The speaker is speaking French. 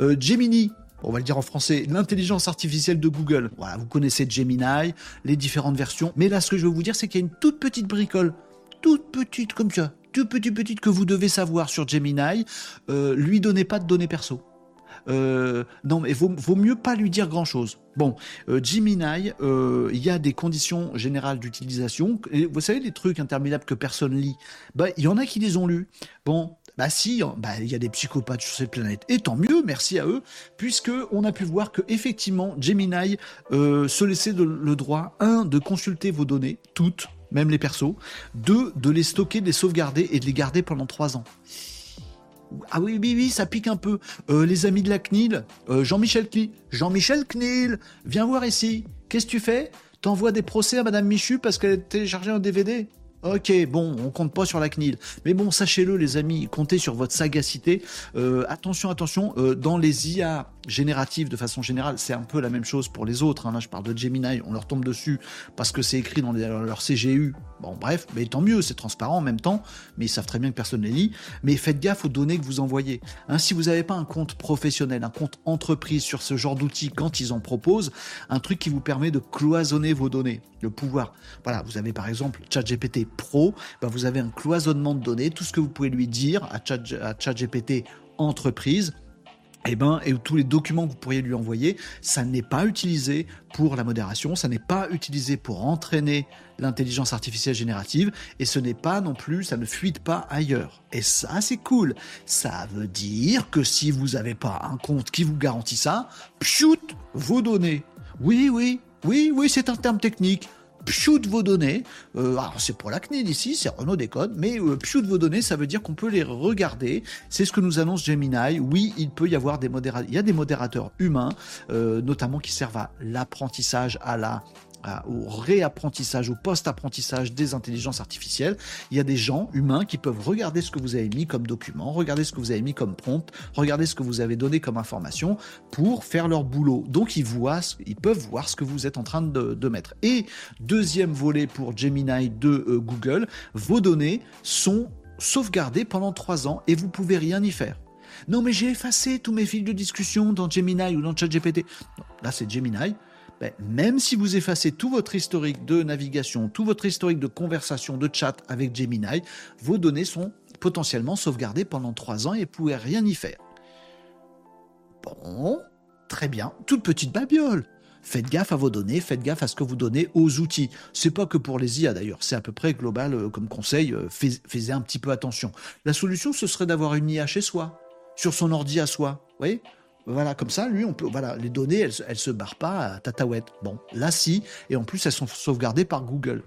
Euh, Gemini, on va le dire en français, l'intelligence artificielle de Google. Voilà, vous connaissez Gemini, les différentes versions. Mais là, ce que je veux vous dire, c'est qu'il y a une toute petite bricole, toute petite comme ça, toute petite petite que vous devez savoir sur Gemini. Euh, lui donnez pas de données perso. Euh, non, mais vaut, vaut mieux pas lui dire grand chose. Bon, Gemini, il y a des conditions générales d'utilisation. Vous savez, les trucs interminables que personne lit, bah, il y en a qui les ont lus. Bon, bah si, bah, il y a des psychopathes sur cette planète. Et tant mieux, merci à eux, puisque on a pu voir que effectivement, Gemini euh, se laissait le droit, un, de consulter vos données, toutes, même les persos, deux, de les stocker, de les sauvegarder et de les garder pendant trois ans. Ah oui, oui, oui, ça pique un peu. Euh, les amis de la CNIL, euh, Jean-Michel CNIL, Jean-Michel CNIL, viens voir ici. Qu'est-ce que tu fais? T'envoies des procès à Madame Michu parce qu'elle a téléchargé un DVD Ok, bon, on compte pas sur la CNIL. Mais bon, sachez-le, les amis, comptez sur votre sagacité. Euh, attention, attention, euh, dans les IA génératives, de façon générale, c'est un peu la même chose pour les autres. hein. Là, je parle de Gemini, on leur tombe dessus parce que c'est écrit dans leur CGU. Bon, bref, mais tant mieux, c'est transparent en même temps, mais ils savent très bien que personne ne les lit. Mais faites gaffe aux données que vous envoyez. Hein, si vous n'avez pas un compte professionnel, un compte entreprise sur ce genre d'outils quand ils en proposent, un truc qui vous permet de cloisonner vos données, le pouvoir. Voilà, vous avez par exemple ChatGPT Pro, ben vous avez un cloisonnement de données, tout ce que vous pouvez lui dire à ChatGPT entreprise, et ben, et tous les documents que vous pourriez lui envoyer, ça n'est pas utilisé pour la modération, ça n'est pas utilisé pour entraîner l'intelligence artificielle générative, et ce n'est pas non plus, ça ne fuite pas ailleurs. Et ça, c'est cool. Ça veut dire que si vous n'avez pas un compte qui vous garantit ça, pshut, vos données. Oui, oui, oui, oui, c'est un terme technique. Pshut vos données, euh, c'est pour la CNIL ici, c'est Renault Décode, mais euh, vos données, ça veut dire qu'on peut les regarder. C'est ce que nous annonce Gemini. Oui, il peut y avoir des modérateurs, il y a des modérateurs humains, euh, notamment qui servent à l'apprentissage, à la à- au réapprentissage, au post-apprentissage des intelligences artificielles. Il y a des gens humains qui peuvent regarder ce que vous avez mis comme document, regarder ce que vous avez mis comme prompt, regarder ce que vous avez donné comme information pour faire leur boulot. Donc ils voient, ils peuvent voir ce que vous êtes en train de, mettre. Et deuxième volet pour Gemini de euh, Google, vos données sont sauvegardées pendant trois ans et vous pouvez rien y faire. Non mais j'ai effacé tous mes fils de discussion dans Gemini ou dans ChatGPT. Là c'est Gemini. Ben, même si vous effacez tout votre historique de navigation, tout votre historique de conversation, de chat avec Gemini, vos données sont potentiellement sauvegardées pendant trois ans et vous pouvez rien y faire. Bon, très bien, toute petite babiole. Faites gaffe à vos données, faites gaffe à ce que vous donnez aux outils. C'est pas que pour les IA d'ailleurs, c'est à peu près global euh, comme conseil. euh, fais- un petit peu attention. La solution, ce serait d'avoir une IA chez soi, sur son ordi à soi. Vous voyez? Voilà, comme ça, lui, on peut, voilà, les données, elles, elles se barrent pas à. Bon, là, si, et en plus, elles sont sauvegardées par Google.